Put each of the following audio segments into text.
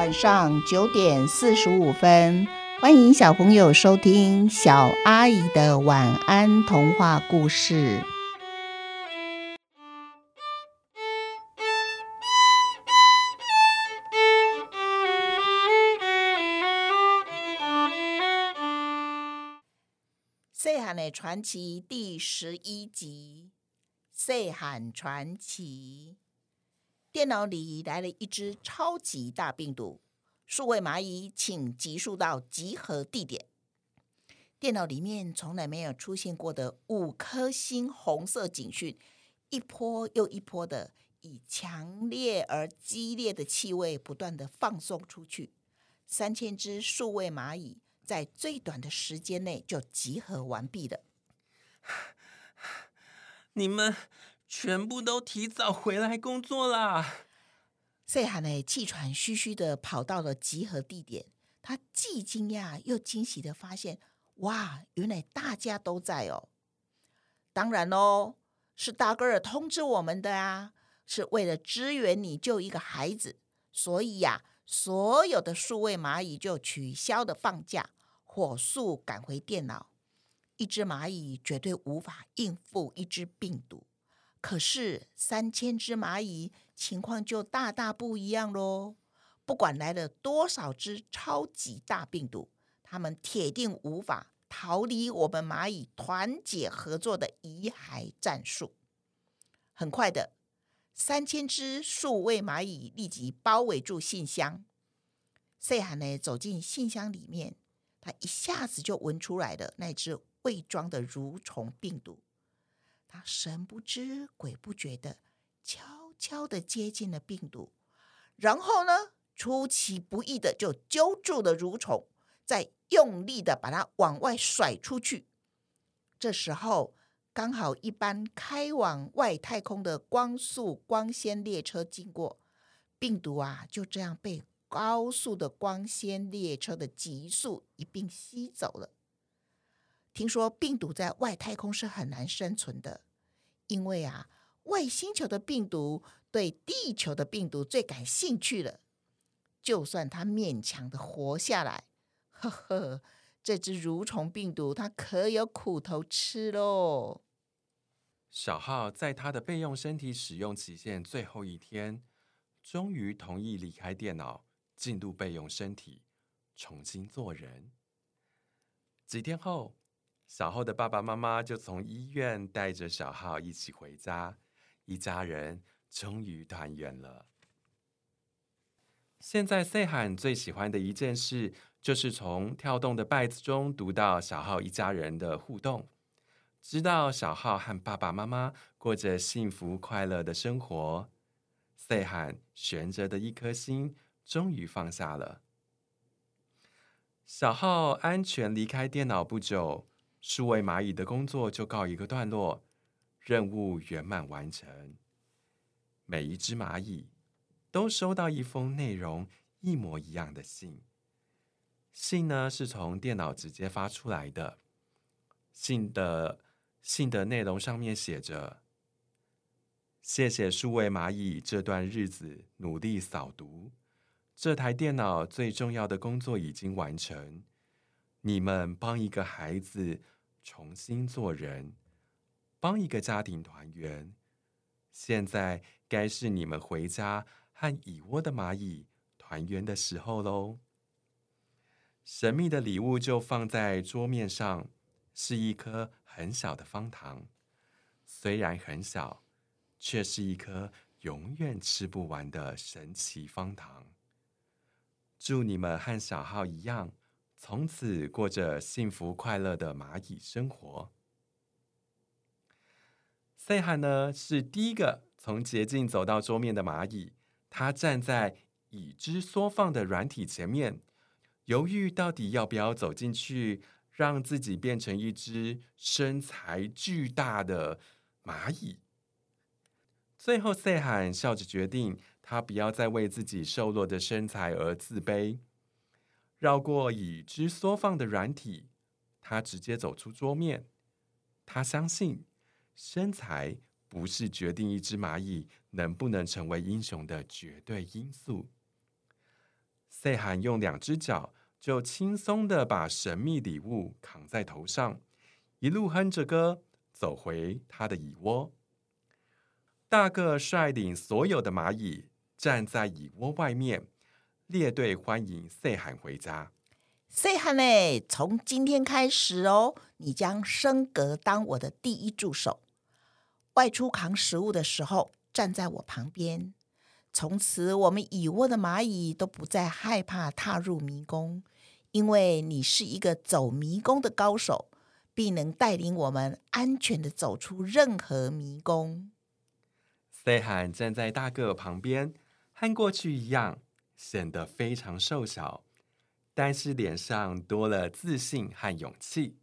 晚上九点四十五分，欢迎小朋友收听小阿姨的晚安童话故事。细汉的传奇第十一集：细汉传奇。电脑里来了一只超级大病毒，数位蚂蚁请急速到集合地点。电脑里面从来没有出现过的五颗星红色警讯，一波又一波的以强烈而激烈的气味不断的放送出去。三千只数位蚂蚁在最短的时间内就集合完毕了。你们。全部都提早回来工作啦！细汉呢，气喘吁吁的跑到了集合地点。他既惊讶又惊喜的发现，哇，原来大家都在哦！当然喽，是大哥儿通知我们的啊，是为了支援你救一个孩子，所以呀，所有的数位蚂蚁就取消了放假，火速赶回电脑。一只蚂蚁绝对无法应付一只病毒。可是三千只蚂蚁情况就大大不一样喽！不管来了多少只超级大病毒，它们铁定无法逃离我们蚂蚁团结合作的遗骸战术。很快的，三千只数位蚂蚁立即包围住信箱。细汉呢走进信箱里面，他一下子就闻出来了那只伪装的蠕虫病毒。他神不知鬼不觉的悄悄的接近了病毒，然后呢，出其不意的就揪住了蠕虫，再用力的把它往外甩出去。这时候，刚好一班开往外太空的光速光纤列车经过，病毒啊就这样被高速的光纤列车的急速一并吸走了。听说病毒在外太空是很难生存的，因为啊，外星球的病毒对地球的病毒最感兴趣了。就算它勉强的活下来，呵呵，这只蠕虫病毒它可有苦头吃喽。小浩在他的备用身体使用期限最后一天，终于同意离开电脑，进入备用身体，重新做人。几天后。小浩的爸爸妈妈就从医院带着小浩一起回家，一家人终于团圆了。现在细汉最喜欢的一件事，就是从跳动的稗子中读到小浩一家人的互动，知道小浩和爸爸妈妈过着幸福快乐的生活。细汉悬着的一颗心终于放下了。小浩安全离开电脑不久。数位蚂蚁的工作就告一个段落，任务圆满完成。每一只蚂蚁都收到一封内容一模一样的信。信呢是从电脑直接发出来的。信的信的内容上面写着：“谢谢数位蚂蚁这段日子努力扫读，这台电脑最重要的工作已经完成。”你们帮一个孩子重新做人，帮一个家庭团圆。现在该是你们回家和蚁窝的蚂蚁团圆的时候喽。神秘的礼物就放在桌面上，是一颗很小的方糖。虽然很小，却是一颗永远吃不完的神奇方糖。祝你们和小号一样。从此过着幸福快乐的蚂蚁生活。赛罕呢，是第一个从捷径走到桌面的蚂蚁。他站在已知缩放的软体前面，犹豫到底要不要走进去，让自己变成一只身材巨大的蚂蚁。最后，赛罕笑着决定，他不要再为自己瘦弱的身材而自卑。绕过已知缩放的软体，他直接走出桌面。他相信，身材不是决定一只蚂蚁能不能成为英雄的绝对因素。赛罕用两只脚就轻松地把神秘礼物扛在头上，一路哼着歌走回他的蚁窝。大个率领所有的蚂蚁站在蚁窝外面，列队欢迎赛罕回家。赛罕呢，从今天开始哦，你将升格当我的第一助手。外出扛食物的时候，站在我旁边。从此，我们蚁窝的蚂蚁都不再害怕踏入迷宫，因为你是一个走迷宫的高手，必能带领我们安全的走出任何迷宫。赛罕站在大个旁边，和过去一样，显得非常瘦小。但是脸上多了自信和勇气，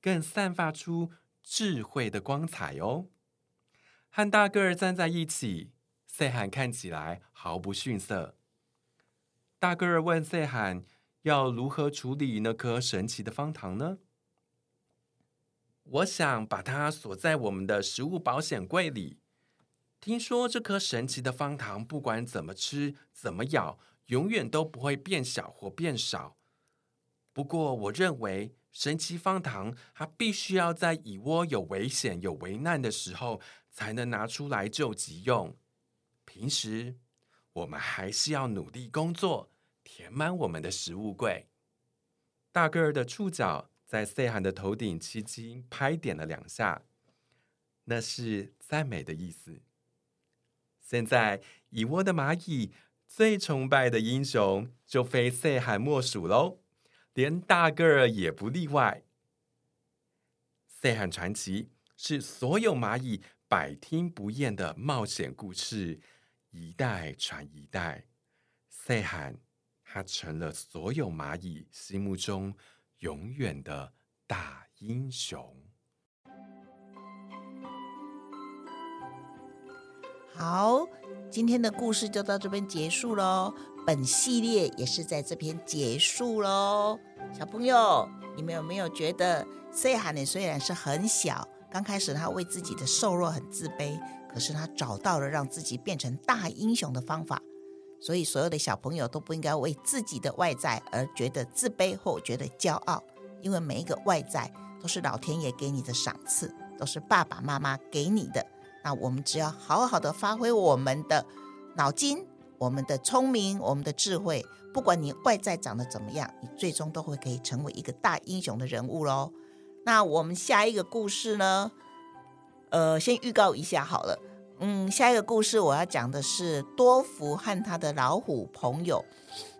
更散发出智慧的光彩哦。和大个儿站在一起，赛罕看起来毫不逊色。大个儿问赛罕：“要如何处理那颗神奇的方糖呢？”我想把它锁在我们的食物保险柜里。听说这颗神奇的方糖，不管怎么吃，怎么咬。永远都不会变小或变少。不过，我认为神奇方糖它必须要在蚁窝有危险、有危难的时候才能拿出来救急用。平时我们还是要努力工作，填满我们的食物柜。大个儿的触角在赛罕的头顶轻轻拍点了两下，那是赞美的意思。现在蚁窝的蚂蚁。最崇拜的英雄就非赛罕莫属喽，连大个儿也不例外。赛罕传奇是所有蚂蚁百听不厌的冒险故事，一代传一代。赛罕，他成了所有蚂蚁心目中永远的大英雄。好。今天的故事就到这边结束喽，本系列也是在这边结束喽。小朋友，你们有没有觉得赛罕呢？虽然是很小，刚开始他为自己的瘦弱很自卑，可是他找到了让自己变成大英雄的方法。所以，所有的小朋友都不应该为自己的外在而觉得自卑或觉得骄傲，因为每一个外在都是老天爷给你的赏赐，都是爸爸妈妈给你的。那我们只要好好的发挥我们的脑筋、我们的聪明、我们的智慧，不管你外在长得怎么样，你最终都会可以成为一个大英雄的人物喽。那我们下一个故事呢？呃，先预告一下好了。嗯，下一个故事我要讲的是多福和他的老虎朋友。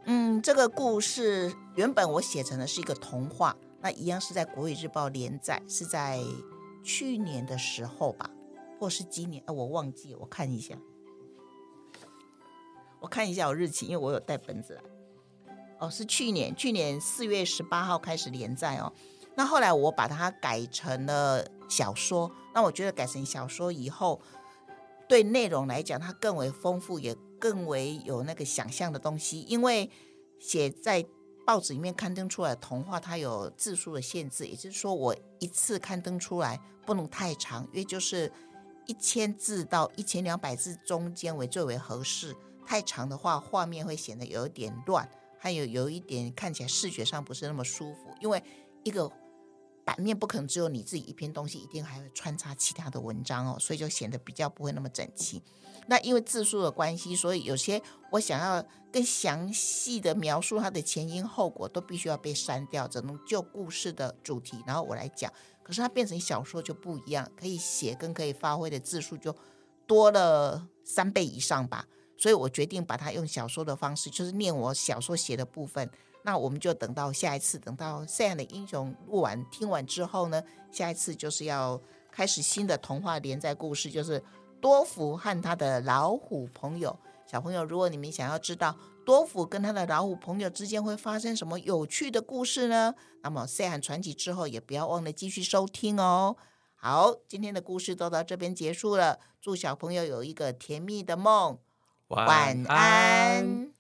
嗯，这个故事原本我写成的是一个童话，那一样是在国语日报连载，是在去年的时候吧。或是今年啊，我忘记，我看一下，我看一下我日期，因为我有带本子来。哦，是去年，去年四月十八号开始连载哦。那后来我把它改成了小说。那我觉得改成小说以后，对内容来讲，它更为丰富，也更为有那个想象的东西。因为写在报纸里面刊登出来的童话，它有字数的限制，也就是说，我一次刊登出来不能太长，因为就是。一千字到一千两百字中间为最为合适，太长的话画面会显得有一点乱，还有有一点看起来视觉上不是那么舒服。因为一个版面不可能只有你自己一篇东西，一定还会穿插其他的文章哦，所以就显得比较不会那么整齐。那因为字数的关系，所以有些我想要更详细的描述它的前因后果，都必须要被删掉，只能就故事的主题，然后我来讲。可是它变成小说就不一样，可以写跟可以发挥的字数就多了三倍以上吧。所以我决定把它用小说的方式，就是念我小说写的部分。那我们就等到下一次，等到赛罕的英雄录完听完之后呢，下一次就是要开始新的童话连载故事，就是多福和他的老虎朋友。小朋友，如果你们想要知道，多福跟他的老虎朋友之间会发生什么有趣的故事呢？那么《赛罕传奇》之后也不要忘了继续收听哦。好，今天的故事都到这边结束了，祝小朋友有一个甜蜜的梦，晚安。晚安。